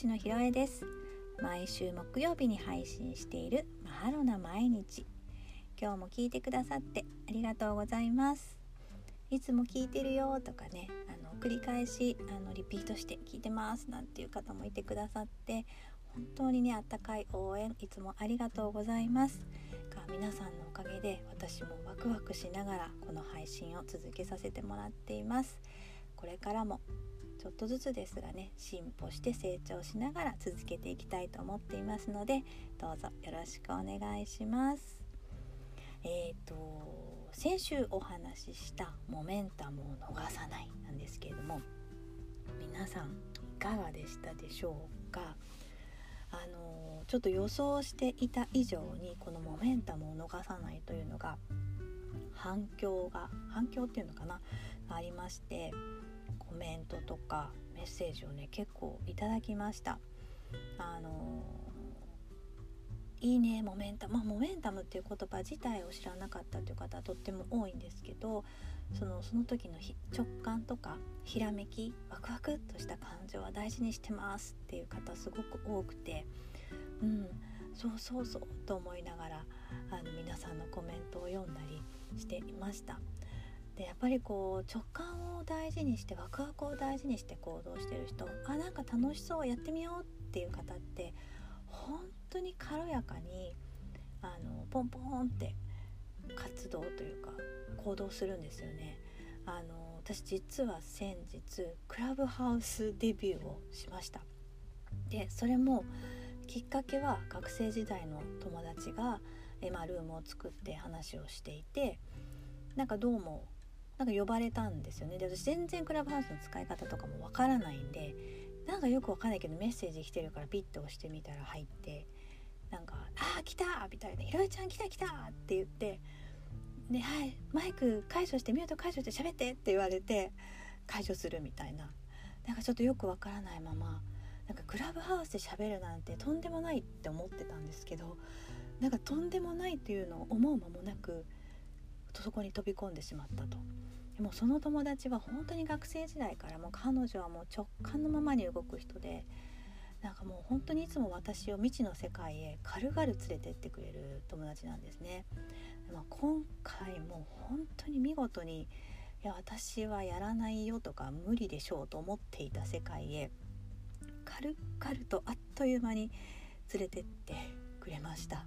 チのひろえです。毎週木曜日に配信しているマハロな毎日。今日も聞いてくださってありがとうございます。いつも聞いてるよとかねあの繰り返しあのリピートして聞いてますなんていう方もいてくださって本当にねあったかい応援いつもありがとうございます。皆さんのおかげで私もワクワクしながらこの配信を続けさせてもらっています。これからもちょっとずつですがね進歩して成長しながら続けていきたいと思っていますのでどうぞよろしくお願いします。えーと先週お話ししたモメンタムを逃さないなんですけれども皆さんいかがでしたでしょうか？あのちょっと予想していた以上にこのモメンタムを逃さないというのが反響が反響っていうのかな？ありましてコメントとかメッセージをね結構いただきましたあのいいねモメンタム、まあ、モメンタムっていう言葉自体を知らなかったという方はとっても多いんですけどそのその時の直感とかひらめきワクワクっとした感情は大事にしてますっていう方すごく多くてうんそうそうそうと思いながらあの皆さんのコメントを読んだりしていました。でやっぱりこう直感を大事にしてワクワクを大事にして行動してる人あなんか楽しそうやってみようっていう方って本当に軽やかにあのポンポンって活動というか行動するんですよね。あの私実は先日クラブハウスデビューをしましたでそれもきっかけは学生時代の友達が、えまあ、ルームを作って話をしていてなんかどうもなんか呼ばれたんですよねで私全然クラブハウスの使い方とかもわからないんでなんかよくわかんないけどメッセージ来てるからピッと押してみたら入ってなんか「ああ来た!」みたいな「ひろえちゃん来た来た!」って言ってで、はい、マイク解除してミュート解除して喋ってって言われて解除するみたいななんかちょっとよくわからないままなんかクラブハウスで喋るなんてとんでもないって思ってたんですけどなんかとんでもないっていうのを思う間もなくそこに飛び込んでしまったと。でもその友達は本当に学生時代からもう彼女はもう直感のままに動く人でなんかもう本当にいつも私を未知の世界へ軽々連れてってくれる友達なんですね。まあ、今回も本当に見事にいや私はやらないよとか無理でしょうと思っていた世界へ軽々とあっという間に連れてってくれました。や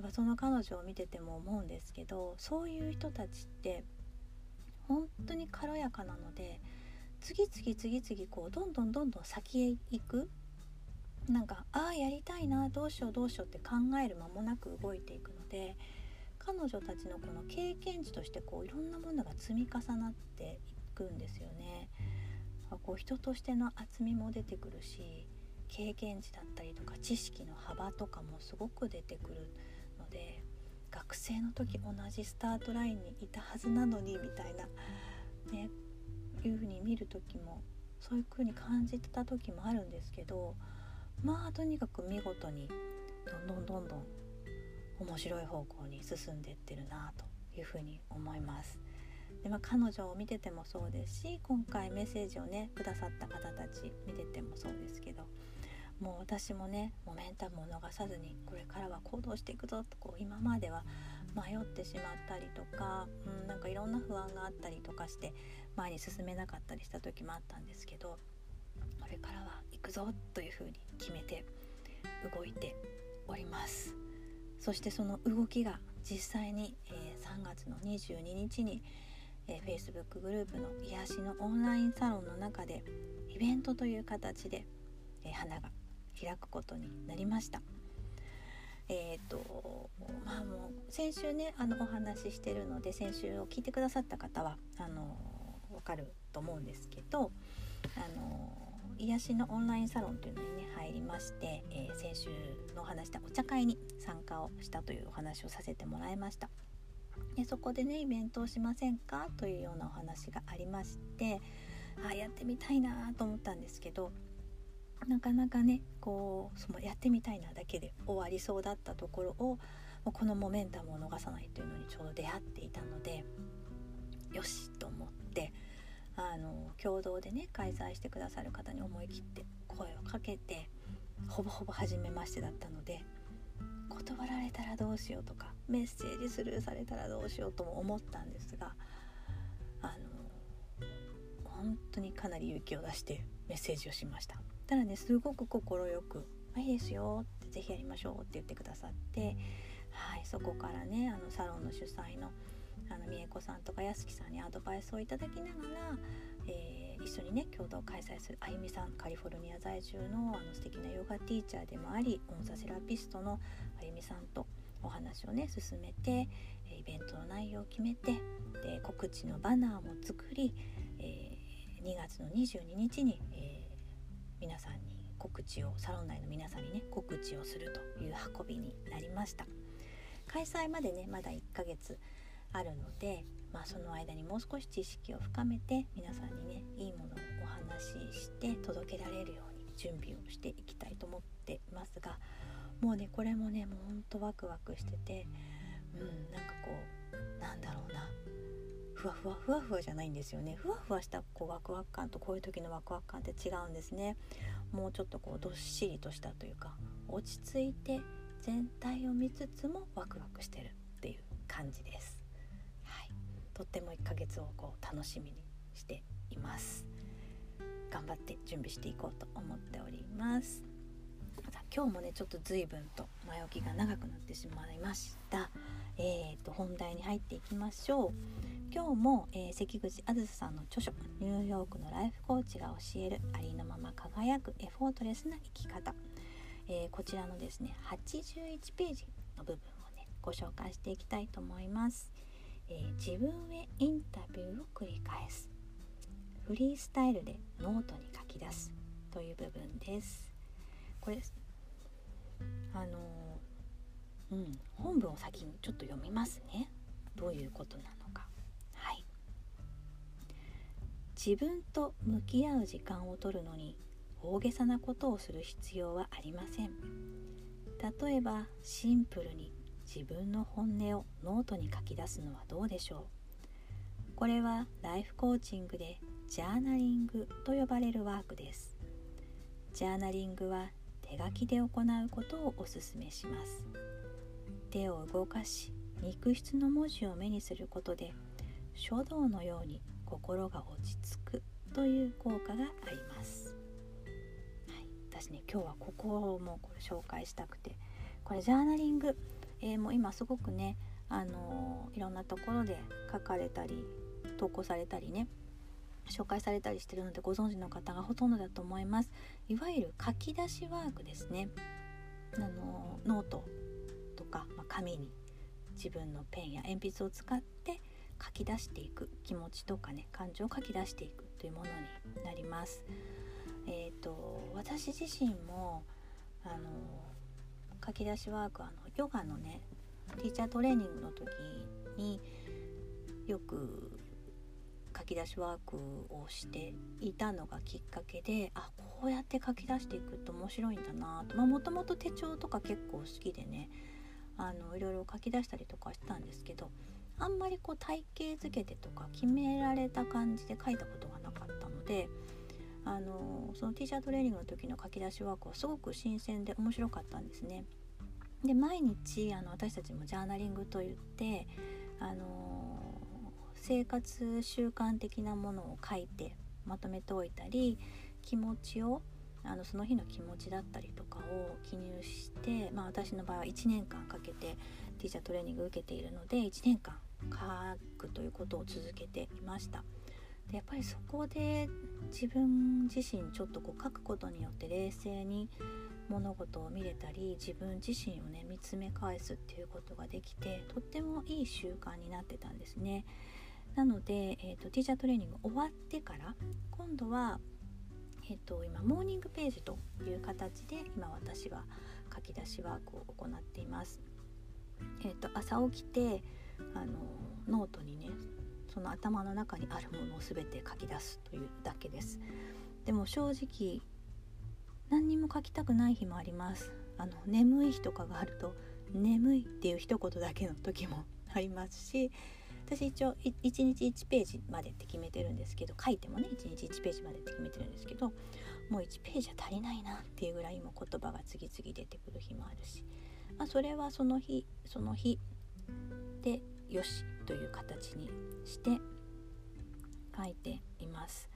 っぱその彼女を見てても思うんですけどそういう人たちって本当に軽やかなので次々次々こうどんどんどんどん先へ行くなんかああやりたいなどうしようどうしようって考える間もなく動いていくので彼女たちのこの経験値としてこういろんなものが積み重なっていくんですよね。こう人としての厚みも出てくるし経験値だったりとか知識の幅とかもすごく出てくる学生の時同じスタートラインにいたはずなのにみたいなねいうふうに見る時もそういう風に感じてた時もあるんですけどまあとにかく見事にどんどんどんどん面白い方向に進んでいってるなというふうに思います。でまあ、彼女を見ててもそうですし今回メッセージをねくださった方たち見ててもそうですけどもう私もねモメンタムを逃さずにこれからは行動していくぞとこう今までは迷ってしまったりとか、うん、なんかいろんな不安があったりとかして前に進めなかったりした時もあったんですけどこれからは行くぞというふうに決めて動いております。そしてその動きが実際に、えー、3月の22日に、えー、Facebook グループの癒しのオンラインサロンの中でイベントという形で、えー、花が開くことになりました。えーとまあ、もう先週ねあのお話ししてるので先週を聞いてくださった方はあの分かると思うんですけどあの癒しのオンラインサロンというのにね入りまして、えー、先週のお話したお茶会に参加をしたというお話をさせてもらいましたでそこでねイベントをしませんか？というようなお話がありましてあやってみたいなと思ったんですけどなかなかねこうそのやってみたいなだけで終わりそうだったところをこのモメンタムを逃さないというのにちょうど出会っていたのでよしと思ってあの共同でね開催してくださる方に思い切って声をかけてほぼほぼ初めましてだったので断られたらどうしようとかメッセージスルーされたらどうしようとも思ったんですが当にかなり勇気を出してメッセージをしました。ただねすごく快く「いいですよ」って「是非やりましょう」って言ってくださってはいそこからねあのサロンの主催のあの美恵子さんとか安木さんにアドバイスをいただきながら、えー、一緒にね共同開催するあゆみさんカリフォルニア在住のあの素敵なヨガティーチャーでもあり音差セラピストのあゆみさんとお話をね進めてイベントの内容を決めてで告知のバナーも作り、2月の22日に、えー、皆さんに告知をサロン内の皆さんにね告知をするという運びになりました。開催までねまだ1ヶ月あるので、まあ、その間にもう少し知識を深めて皆さんにねいいものをお話しして届けられるように準備をしていきたいと思っていますがもうねこれもねもうほんとワクワクしててうんなんかこうふわふわふわふわじゃないんですよね。ふわふわしたこうワクワク感とこういう時のワクワク感って違うんですね。もうちょっとこうどっしりとしたというか落ち着いて全体を見つつもワクワクしてるっていう感じです。はい。とっても1ヶ月をこう楽しみにしています。頑張って準備していこうと思っております。今日もねちょっと随分と前置きが長くなってしまいました。えーと本題に入っていきましょう。今日も、えー、関口あずささんの著書「ニューヨークのライフコーチが教えるありのまま輝くエフォートレスな生き方」えー、こちらのですね81ページの部分をねご紹介していきたいと思います。えー、自分へインタビューを繰り返す。フリースタイルでノートに書き出すという部分です。これあのー、うん本文を先にちょっと読みますね。どういうことなのか。自分と向き合う時間を取るのに大げさなことをする必要はありません。例えばシンプルに自分の本音をノートに書き出すのはどうでしょう。これはライフコーチングでジャーナリングと呼ばれるワークです。ジャーナリングは手書きで行うことをおすすめします。手を動かし肉筆の文字を目にすることで書道のように心が落ち着くという効果があります、はい、私ね今日はここをもうこれ紹介したくて。これジャーナリング。えー、もう今すごくね、あのー、いろんなところで書かれたり投稿されたりね紹介されたりしてるのでご存知の方がほとんどだと思います。いわゆる書き出しワークですね。あのノートとか、まあ、紙に自分のペンや鉛筆を使って書き出していく気持ちとかね感情を書き出していくというものになります。え、ー、と私自身もあの書き出しワークあのヨガのねティーチャートレーニングの時によく書き出しワークをしていたのがきっかけであこうやって書き出していくと面白いんだなと。もともと手帳とか結構好きでねあのいろいろ書き出したりとかしてたんですけどあんまりこう体系づけてとか決められた感じで書いたことがなかったのであのそのティーチャートレーニングの時の書き出しワークはすごく新鮮で面白かったんですね。で毎日あの私たちもジャーナリングといってあの生活習慣的なものを書いてまとめておいたり気持ちをあのその日の気持ちだったりとかを記入して、まあ、私の場合は1年間かけてティーチャートレーニング受けているので1年間書くということを続けていました。でやっぱりそこで自分自身ちょっとこう書くことによって冷静に物事を見れたり自分自身をね見つめ返すっていうことができてとってもいい習慣になってたんですね。なので、えーと、ティーチャートレーニング終わってから今度は、えーと、今モーニングページという形で今私は書き出しワークを行っています。えーと、と朝起きてあのノートにねその頭の中にあるものを全て書き出すというだけです。でも正直何にも書きたくない日もありますあの眠い日とかがあると眠いっていう一言だけの時も ありますし私一応1日1ページまでって決めてるんですけど書いてもね1日1ページまでって決めてるんですけどもう1ページじゃ足りないなっていうぐらいも言葉が次々出てくる日もあるし、まあ、それはその日その日でよしという形にして書いています。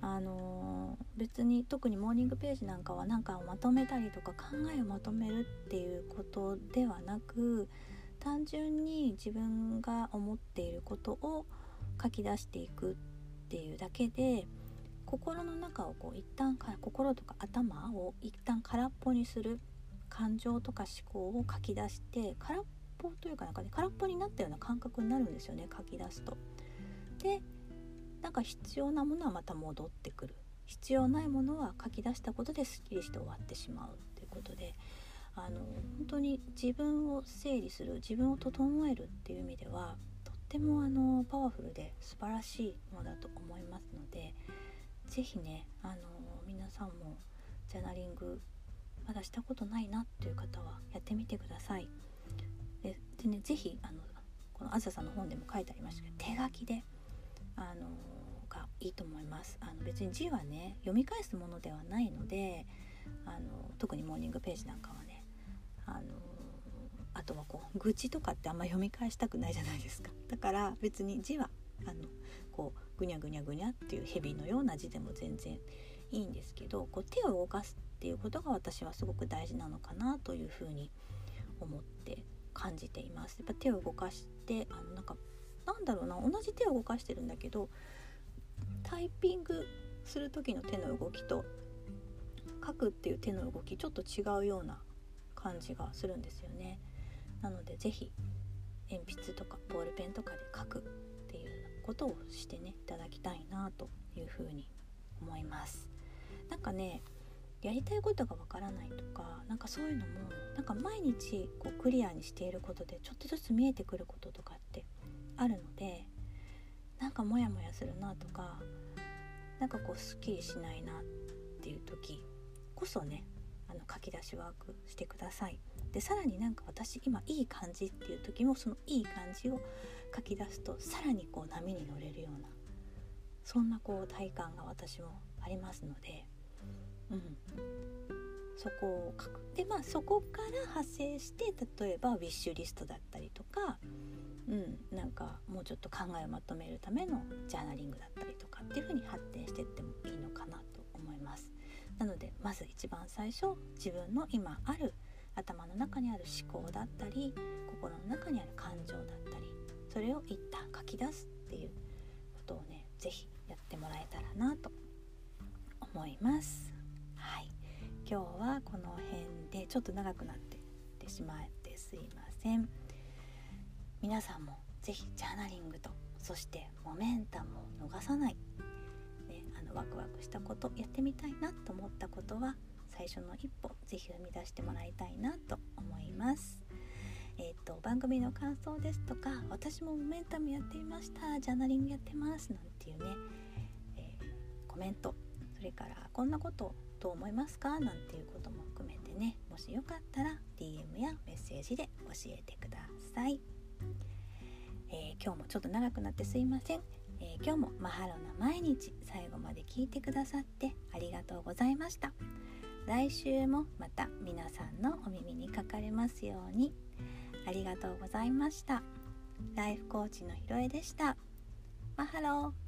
あのー、別に特にモーニングページなんかは何かをまとめたりとか考えをまとめるっていうことではなく単純に自分が思っていることを書き出していくっていうだけで心の中をこう一旦か心とか頭を一旦空っぽにする感情とか思考を書き出して空っぽというかなんかね空っぽになったような感覚になるんですよね書き出すと。でなんか必要なものはまた戻ってくる必要ないものは書き出したことですっきりして終わってしまうっていうことであの本当に自分を整理する自分を整えるっていう意味ではとってもあのパワフルで素晴らしいものだと思いますので是非ねあの皆さんもジャーナリングまだしたことないなっていう方はやってみてください。でね是非あのこのあずさんの本でも書いてありましたけど手書きであのがいいと思います。あの別に字はね読み返すものではないのであの特にモーニングページなんかはねあのあとはこう愚痴とかってあんま読み返したくないじゃないですか。だから別に字はあのこうぐにゃぐにゃぐにゃっていう蛇のような字でも全然いいんですけどこう手を動かすっていうことが私はすごく大事なのかなというふうに思って感じています。やっぱ手を動かしてあのなんかなんだろうな同じ手を動かしてるんだけどタイピングする時の手の動きと書くっていう手の動きちょっと違うような感じがするんですよね。なので是非鉛筆とかボールペンとかで書くっていうことをしてねいただきたいなというふうに思います。なんかねやりたいことがわからないとかなんかそういうのもなんか毎日こうクリアにしていることでちょっとずつ見えてくることとかってあるのでなんかモヤモヤするなとかなんかこうすっきりしないなっていう時こそねあの書き出しワークしてください。でさらになんか私今いい感じっていう時もそのいい感じを書き出すとさらにこう波に乗れるようなそんなこう体感が私もありますので、うん、そこを書く。でまあそこから派生して例えばウィッシュリストだったりとかうん、なんかもうちょっと考えをまとめるためのジャーナリングだったりとかっていう風に発展していってもいいのかなと思います。なのでまず一番最初自分の今ある頭の中にある思考だったり心の中にある感情だったりそれを一旦書き出すっていうことをね是非やってもらえたらなと思います。今日はこの辺でちょっと長くなってってしまってすいません皆さんも是非ジャーナリングとそしてモメンタムを逃さない、ね、あのワクワクしたことやってみたいなと思ったことは最初の一歩是非踏み出してもらいたいなと思います。えーと、番組の感想ですとか私もモメンタムやってみましたジャーナリングやってますなんていうね、えー、コメントそれからこんなことどう思いますか？なんていうことも含めてね。もしよかったら DM やメッセージで教えてください。えー、今日もちょっと長くなってすいません、えー、今日もマハロな毎日最後まで聞いてくださってありがとうございました。来週もまた皆さんのお耳にかかれますように。ありがとうございました。ライフコーチのひろえでした。マハロー。